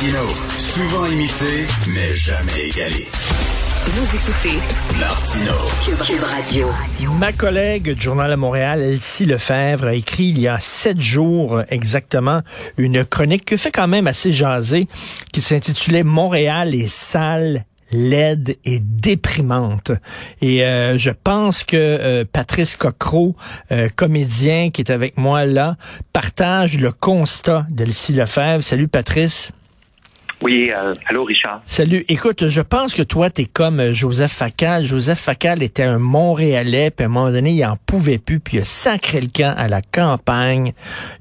Martino, souvent imité, mais jamais égalé. Vous écoutez Martino, Cube, Cube Radio. Ma collègue du Journal à Montréal, Elsie Lefebvre, a écrit il y a sept jours exactement une chronique que fait quand même assez jaser, qui s'intitulait Montréal est sale, laide et déprimante. Et euh, je pense que euh, Patrice Cocro, euh, comédien qui est avec moi là, partage le constat d'Elsie Lefebvre. Salut Patrice. Oui, euh, allô Richard. Salut. Écoute, je pense que toi, tu es comme euh, Joseph Facal. Joseph Facal était un Montréalais, puis à un moment donné, il en pouvait plus, puis il a sacré le camp à la campagne.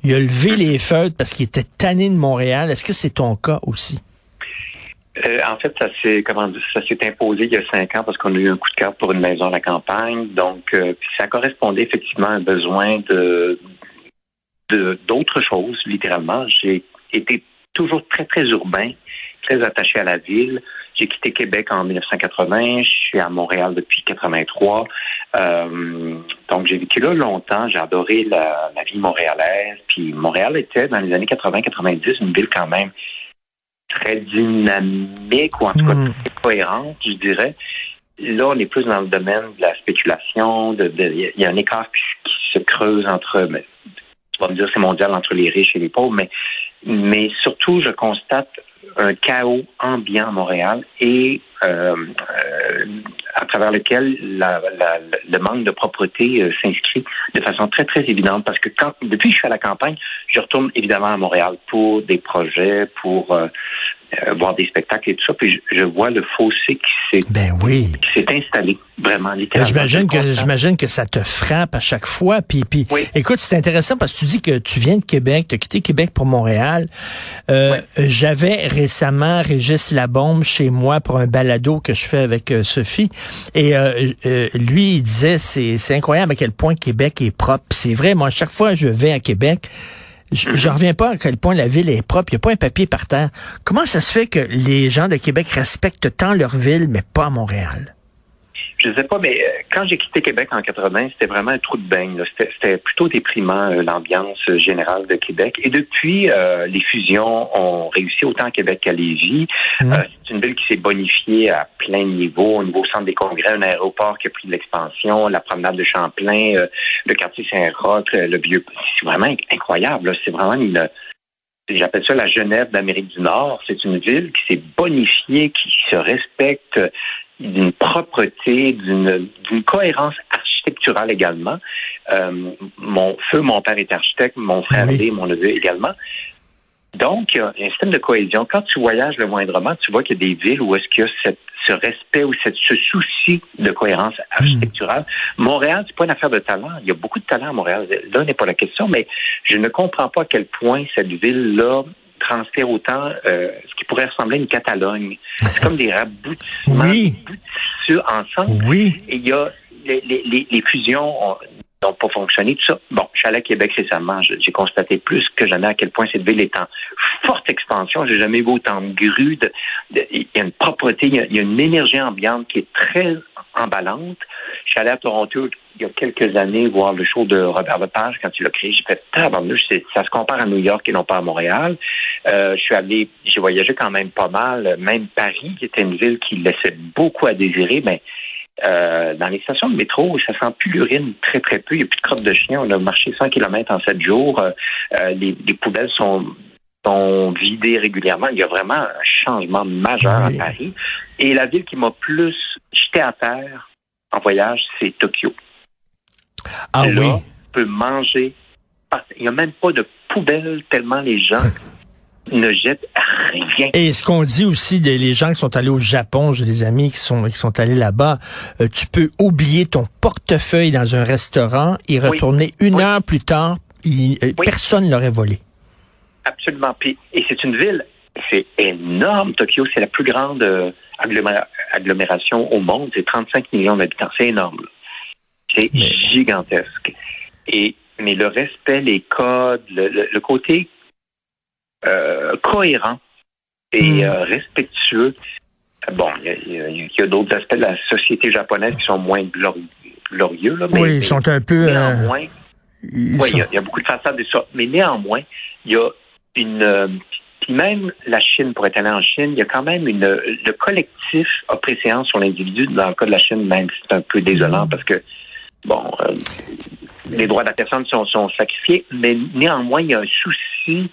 Il a levé les feutres parce qu'il était tanné de Montréal. Est-ce que c'est ton cas aussi? Euh, en fait, ça s'est comment dire, ça s'est imposé il y a cinq ans parce qu'on a eu un coup de cœur pour une maison à la campagne. Donc, euh, puis ça correspondait effectivement à un besoin de de d'autres choses, littéralement. J'ai été toujours très, très urbain, très attaché à la ville. J'ai quitté Québec en 1980. Je suis à Montréal depuis 83. Euh, donc, j'ai vécu là longtemps. J'ai adoré la, la vie montréalaise. Puis, Montréal était, dans les années 80-90, une ville quand même très dynamique, ou en tout cas Mm. très cohérente, je dirais. Là, on est plus dans le domaine de la spéculation. de- de- Il y a un écart qui, qui se creuse entre, mais, tu vas me dire, c'est mondial entre les riches et les pauvres, mais, mais surtout, je constate un chaos ambiant à Montréal. Et à travers lequel la, la- le manque de propreté euh, s'inscrit de façon très, très évidente parce que quand, depuis que je suis à la campagne, je retourne évidemment à Montréal pour des projets, pour euh, euh, voir des spectacles et tout ça, puis je, je vois le fossé qui s'est Ben oui. qui s'est installé, vraiment, Ben, littéralement. J'imagine que j'imagine que ça te frappe à chaque fois. Puis, puis Oui. écoute, c'est intéressant parce que tu dis que tu viens de Québec, tu as quitté Québec pour Montréal. Euh. J'avais récemment Régis Labombe chez moi pour un balado que je fais avec euh, Sophie. Et euh, euh, lui, il disait, c'est c'est incroyable à quel point Québec est propre. C'est vrai, moi, chaque fois que je vais à Québec, je Mhm. j'en reviens pas à quel point la ville est propre. Il n'y a pas un papier par terre. Comment ça se fait que les gens de Québec respectent tant leur ville, mais pas Montréal? Je sais pas, mais euh, quand j'ai quitté Québec en 80, c'était vraiment un trou de beigne. C'était plutôt déprimant, euh, l'ambiance euh, générale de Québec. Et depuis, euh, les fusions ont réussi autant à Québec qu'à Lévis. Euh, c'est une ville qui s'est bonifiée à plein de niveaux. Au niveau centre des congrès, un aéroport qui a pris de l'expansion, la promenade de Champlain, euh, le quartier Saint-Roch, le vieux... C'est vraiment inc- incroyable. C'est vraiment une... J'appelle ça la Genève d'Amérique du Nord. C'est une ville qui s'est bonifiée, qui se respecte, d'une propreté, d'une cohérence architecturale également. Euh, mon feu, mon père est architecte, mon frère Oui. l'est, mon neveu également. Donc, il y a un système de cohésion. Quand tu voyages le moindrement, tu vois qu'il y a des villes où est-ce qu'il y a cette- ce respect ou cette, ce souci de cohérence architecturale. Montréal, c'est pas une affaire de talent. Il y a beaucoup de talent à Montréal. Là n'est pas la question, mais je ne comprends pas à quel point cette ville-là transfère autant euh, ce qui pourrait ressembler à une Catalogne. C'est comme des raboutissements Oui. ensemble. Oui. Et il y a les, les- les- les fusions ont- n'ont pas fonctionné, tout ça. Bon, je suis allé à Québec récemment, j'ai constaté plus que jamais à quel point cette ville est en forte expansion. J'ai jamais vu autant de grues. Il y a une propreté, il y a, il y a une énergie ambiante qui est très emballante. Je suis allé à Toronto il y a quelques années voir le show de Robert Lepage quand il l'a créé. J'ai fait ça se compare à New York et non pas à Montréal. Euh, je suis allé, j'ai voyagé quand même pas mal. Même Paris, qui était une ville qui laissait beaucoup à désirer, mais Euh, dans les stations de métro, ça sent plus l'urine très, très peu. Il n'y a plus de crottes de chien. On a marché 100 km en 7 jours. Euh, les, les, poubelles sont, sont vidées régulièrement. Il y a vraiment un changement majeur Oui. à Paris. Et la ville qui m'a plus jeté à terre en voyage, c'est Tokyo. Ah Là, oui. on peut manger. Il n'y a même pas de poubelle tellement les gens ne jettent rien. Et ce qu'on dit aussi des les gens qui sont allés au Japon, j'ai des amis qui sont qui sont allés là-bas, euh, tu peux oublier ton portefeuille dans un restaurant et retourner une Oui. heure plus tard, il- euh, Oui. personne l'aurait volé. Absolument. Puis, et c'est une ville, c'est énorme. Tokyo, c'est la plus grande euh, aggloméra- agglomération au monde. C'est 35 millions d'habitants. C'est énorme. C'est Mais- gigantesque. Et mais le respect, les codes, le, le- le côté euh, cohérent et Mm. euh, respectueux. Bon, il y a, d'autres aspects de la société japonaise qui sont moins glori- glorieux. Là, mais, oui, ils sont un peu. néanmoins, ils oui, sont- il y, a- il y a beaucoup de façades de ça. Mais néanmoins, il y a une. Même la Chine, pour être allé en Chine, il y a quand même une. Le collectif a préséance sur l'individu. Dans le cas de la Chine, même c'est un peu désolant parce que, bon, euh, les droits de la personne sont, sont sacrifiés. Mais néanmoins, il y a un souci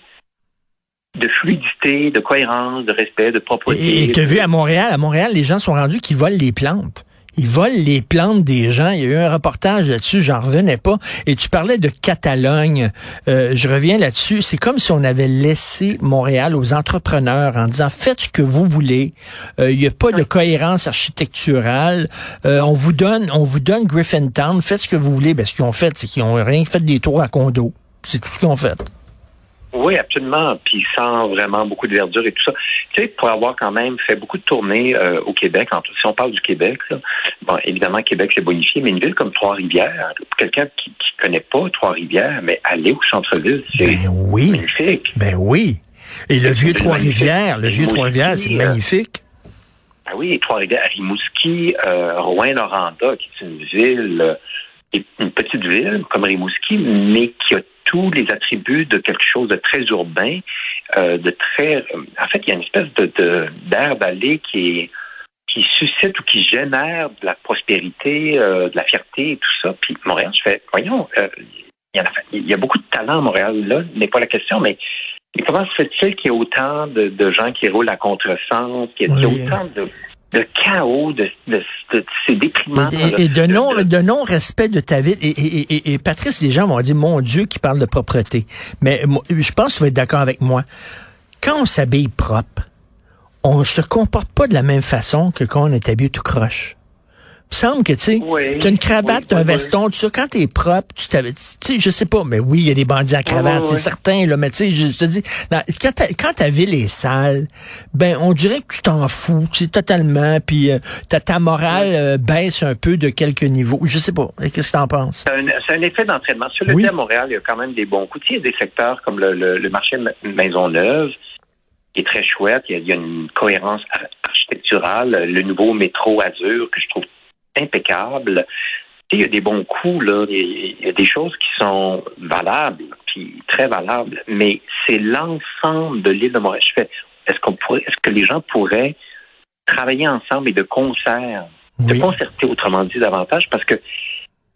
de fluidité, de cohérence, de respect, de propreté. Et tu as vu à Montréal, à Montréal, les gens sont rendus qu'ils volent les plantes. Ils volent les plantes des gens. Il y a eu un reportage là-dessus, j'en revenais pas. Et tu parlais de Catalogne. Euh, je reviens là-dessus. C'est comme si on avait laissé Montréal aux entrepreneurs en disant faites ce que vous voulez. Euh, il n'y a pas de cohérence architecturale. Euh, on vous donne, on vous donne Griffintown. Faites ce que vous voulez. Ben, ce qu'ils ont fait, c'est qu'ils ont rien fait des tours à condo. C'est tout ce qu'ils ont fait. Oui, absolument. Puis sans vraiment beaucoup de verdure et tout ça. Tu sais, pour avoir quand même fait beaucoup de tournées euh, au Québec, en tout, si on parle du Québec, là, bon, évidemment, Québec, c'est bonifié, mais une ville comme Trois-Rivières, pour quelqu'un qui ne connaît pas Trois-Rivières, mais aller au centre-ville, c'est Ben oui. magnifique. Ben oui. Et le vieux Trois-Rivières, le vieux Trois-Rivières, c'est magnifique. Ah oui, Trois-Rivières, Rimouski, euh, Rouen-Noranda, qui est une ville, euh, une petite ville comme Rimouski, mais qui a tous les attributs de quelque chose de très urbain, euh, de très. euh, en fait, il y a une espèce de d'air d'aller qui est qui suscite ou qui génère de la prospérité, euh, de la fierté et tout ça. Puis Montréal, je fais, voyons, euh, il, y en a, il y a beaucoup de talent à Montréal, là, n'est pas la question, mais comment se fait-il qu'il y ait autant de, de gens qui roulent à contresens, qu'il y ait qu'il y ait Oui. autant de, de chaos, de, de, de- c'est déprimant. Et, de De- non de- de non respect de ta ville. Et, et, et, et Patrice les gens vont dire mon Dieu qui parle de propreté. Mais moi, je pense que tu vas être d'accord avec moi. Quand on s'habille propre on se comporte pas de la même façon que quand on est habillé tout croche il me semble que, tu sais, Oui, t'as une cravate, oui, t'as un veston, tout ça, quand t'es propre, tu t'avais, tu sais, je sais pas, mais oui, il y a des bandits à cravate, oui, c'est certain, là, mais tu sais, je te dis, dans- quand, ta, ville est sale, ben, on dirait que tu t'en fous, tu sais, totalement, puis euh, ta, ta morale euh, baisse un peu de quelques niveaux. Je sais pas, qu'est-ce que t'en penses? C'est un, un effet d'entraînement. Sur le à Montréal, il y a quand même des bons coups. Tu sais, Il y a des secteurs comme le, le- le marché Ma- Maisonneuve, qui est très chouette. Il y a, il y a une cohérence ar- architecturale. Le nouveau métro Azur, que je trouve impeccable. Tu sais, il y a des bons coups, là. Il y a, des choses qui sont valables, puis très valables. Mais c'est l'ensemble de l'île de Montréal. Je fais, est-ce qu'on pourrait, est-ce que les gens pourraient travailler ensemble et de concert de Oui. concerter, autrement dit, davantage, parce que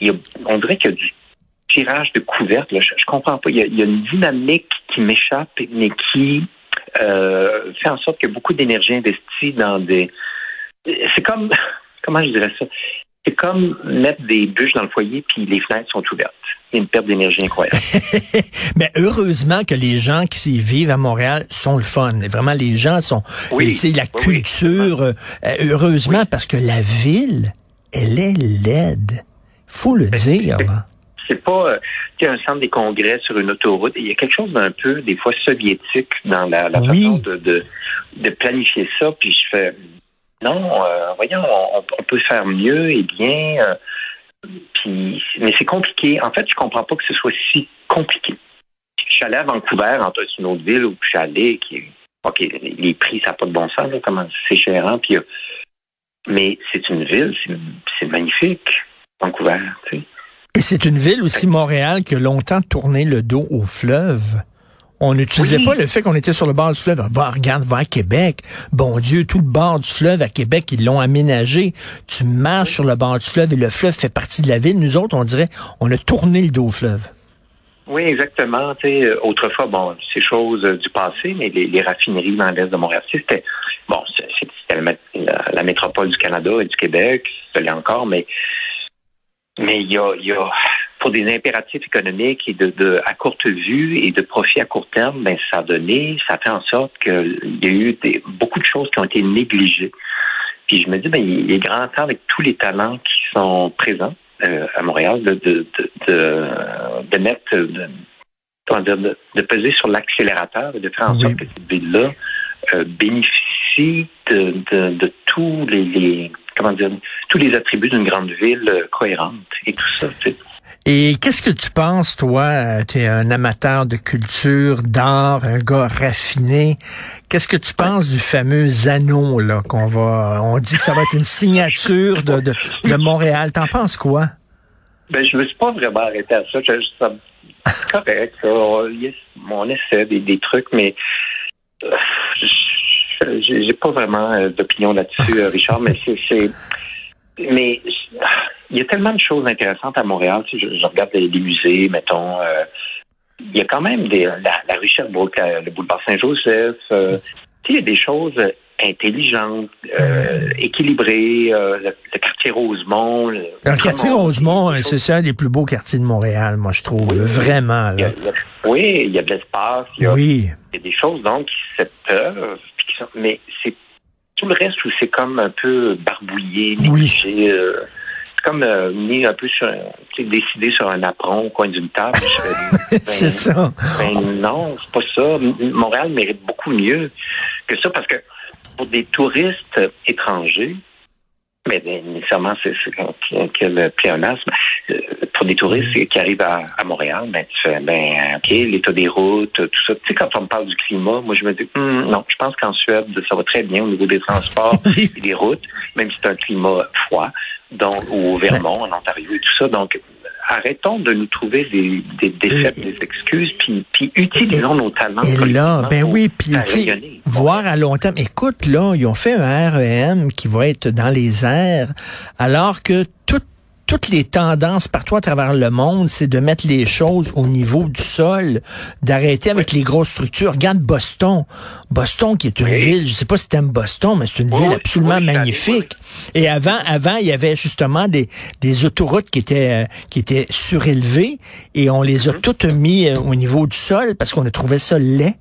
il y a- on dirait qu'il y a du tirage de couvercle. là. Je, je comprends pas. Il y, a, il y a une dynamique qui m'échappe, mais qui euh, fait en sorte qu'il y a beaucoup d'énergie investie dans des. C'est comme comment je dirais ça? C'est comme mettre des bûches dans le foyer puis les fenêtres sont ouvertes. Il y a une perte d'énergie incroyable. Mais heureusement que les gens qui vivent à Montréal sont le fun. Vraiment, les gens sont, Oui, tu sais, la oui, culture, euh, heureusement, parce que la ville, elle est laide. Faut le dire. hein. c'est pas euh, a un centre des congrès sur une autoroute. Il y a quelque chose d'un peu, des fois, soviétique dans la, façon de, de, de planifier ça. Puis je fais non, euh, voyons, on, peut faire mieux et bien. euh, mais c'est compliqué. En fait, je comprends pas que ce soit si compliqué. Je suis allé à Vancouver, en une autre ville où je suis allé, OK, les prix, ça n'a pas de bon sens, comment c'est cher, hein, euh, mais c'est une ville, c'est magnifique, Vancouver. Et c'est une ville aussi, Montréal, qui a longtemps tourné le dos au fleuve. On n'utilisait Oui. pas le fait qu'on était sur le bord du fleuve. Va, regarde, va à Québec. Bon Dieu, tout le bord du fleuve à Québec, ils l'ont aménagé. Tu marches sur le bord du fleuve et le fleuve fait partie de la ville. Nous autres, on dirait, on a tourné le dos au fleuve. Oui, exactement. Euh, autrefois, bon, c'est chose euh, du passé, mais les, les raffineries dans l'est de Montréal, c'était bon, c'était la, la- métropole du Canada et du Québec, ça l'est encore, mais mais il y a, il y a pour des impératifs économiques et de, de à courte vue et de profit à court terme, ben ça a donné, ça fait en sorte qu'il y a eu des, beaucoup de choses qui ont été négligées. Puis je me dis, ben il est grand temps avec tous les talents qui sont présents euh, à Montréal de de de, de, mettre de, comment dire, de, peser sur l'accélérateur et de faire en Oui. sorte que cette ville-là euh, bénéficie de, de, de tous les, les comment dire tous les attributs d'une grande ville euh, cohérente et tout ça. tu sais. Et qu'est-ce que tu penses, toi? Tu es un amateur de culture, d'art, un gars raffiné. Qu'est-ce que tu penses du fameux anneau, là, qu'on va, on dit que ça va être une signature de, de, de Montréal. T'en penses quoi? Ben, je me suis pas vraiment arrêté à ça. Je- ça- correct. ça. On, essaie des, des trucs, mais euh, j'ai pas vraiment euh, d'opinion là-dessus, euh, Richard. Mais c'est- mais il y a tellement de choses intéressantes à Montréal. Tu sais, je, je regarde les, les musées, mettons. euh, il y a quand même des, la, la rue Sherbrooke, euh, le boulevard Saint-Joseph. euh, tu sais, il y a des choses intelligentes, euh, équilibrées. euh, le, le quartier Rosemont. Le, Le quartier Rosemont, euh, c'est ça, un des plus beaux quartiers de Montréal, moi, je trouve. là. Vraiment, il y a- là. il y a- oui, il y a de l'espace, il y a, Oui. il y a des choses donc qui se peuvent, mais c'est tout le reste où c'est comme un peu barbouillé, Oui. négligé, euh, c'est comme euh, mis un peu sur, décidé sur un apron au coin d'une table. C'est ça. ben non, c'est pas ça. Montréal mérite beaucoup mieux que ça parce que pour des touristes étrangers, mais ben, nécessairement c'est quel- pléonasme. Euh, Pour des touristes qui arrivent à, à Montréal, ben tu fais ben ok l'état des routes, tout ça. Tu sais quand on me parle du climat, moi je me dis Hum, non, je pense qu'en Suède ça va très bien au niveau des transports et des routes, même si c'est un climat froid, donc au Vermont, en Ontario et tout ça. Donc arrêtons de nous trouver des, des Et- des excuses, puis, puis utilisons nos talents. Et là, ben oui, puis voir à long terme. Écoute, là, ils ont fait un REM qui va être dans les airs, alors que tout- toutes les tendances partout à travers le monde, c'est de mettre les choses au niveau du sol, d'arrêter avec les grosses structures. Regarde Boston. Boston, qui est une Oui. ville, je sais pas si t'aimes Boston, mais c'est une Oui, ville oui, absolument oui, magnifique. Et avant, avant, il y avait justement des, des autoroutes qui étaient, euh, qui étaient surélevées et on les a Mhm. toutes mis euh, au niveau du sol parce qu'on a trouvé ça laid.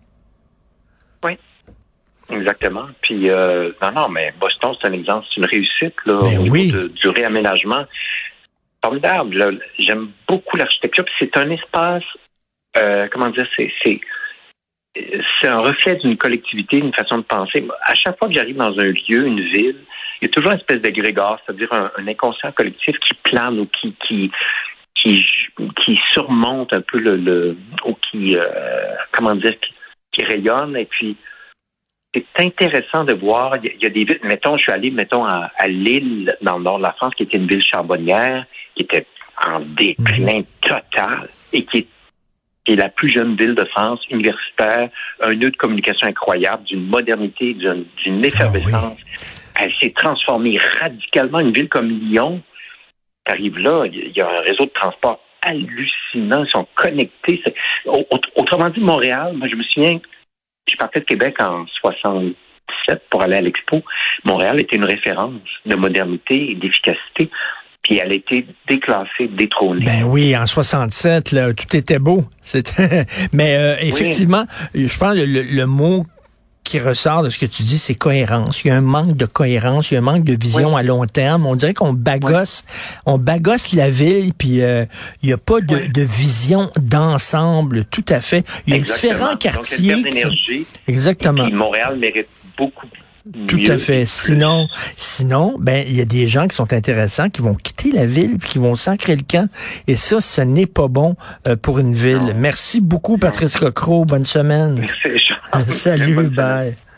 Exactement. Puis euh, non, non, mais Boston, c'est un exemple, c'est une réussite là, Ben au niveau oui. de- du réaménagement. Formidable. J'aime beaucoup l'architecture. C'est un espace, euh, comment dire, c'est un reflet d'une collectivité, une façon de penser. À chaque fois que j'arrive dans un lieu, une ville, il y a toujours une espèce d'égrégore, c'est-à-dire un, inconscient collectif qui plane ou qui qui qui, qui surmonte un peu le, le ou qui euh, comment dire qui, qui rayonne et puis c'est intéressant de voir. Il y, a, des villes, mettons, je suis allé, mettons, à, à Lille, dans le nord de la France, qui était une ville charbonnière, qui était en déclin total et qui est, qui est la plus jeune ville de France, universitaire, un nœud de communication incroyable, d'une modernité, d'une d'une effervescence. Elle s'est transformée radicalement. Une ville comme Lyon, tu arrives là, il y a un réseau de transport hallucinant, ils sont connectés. Autrement dit, Montréal, moi, je me souviens, je partais de Québec en 67 pour aller à l'Expo. Montréal était une référence de modernité et d'efficacité. Puis elle a été déclassée, détrônée. Ben oui, en 67, là, tout était beau. C'était, mais euh, effectivement, je pense que le, le mot qui ressort de ce que tu dis, c'est cohérence. Il y a un manque de cohérence, il y a un manque de vision à long terme. On dirait qu'on bagosse, on bagosse la ville, puis euh, il n'y a pas de, Oui. de vision d'ensemble, tout à fait. Il y a Exactement. différents quartiers. qui. Exactement. Puis Montréal mérite beaucoup Tout mieux à et fait. Sinon, sinon, ben il y a des gens qui sont intéressants qui vont quitter la ville puis qui vont s'ancrer le camp. Et ça, ce n'est pas bon euh, pour une ville. Non. Merci beaucoup, Patrice Cocro. Bonne semaine. Merci. Salut, bye.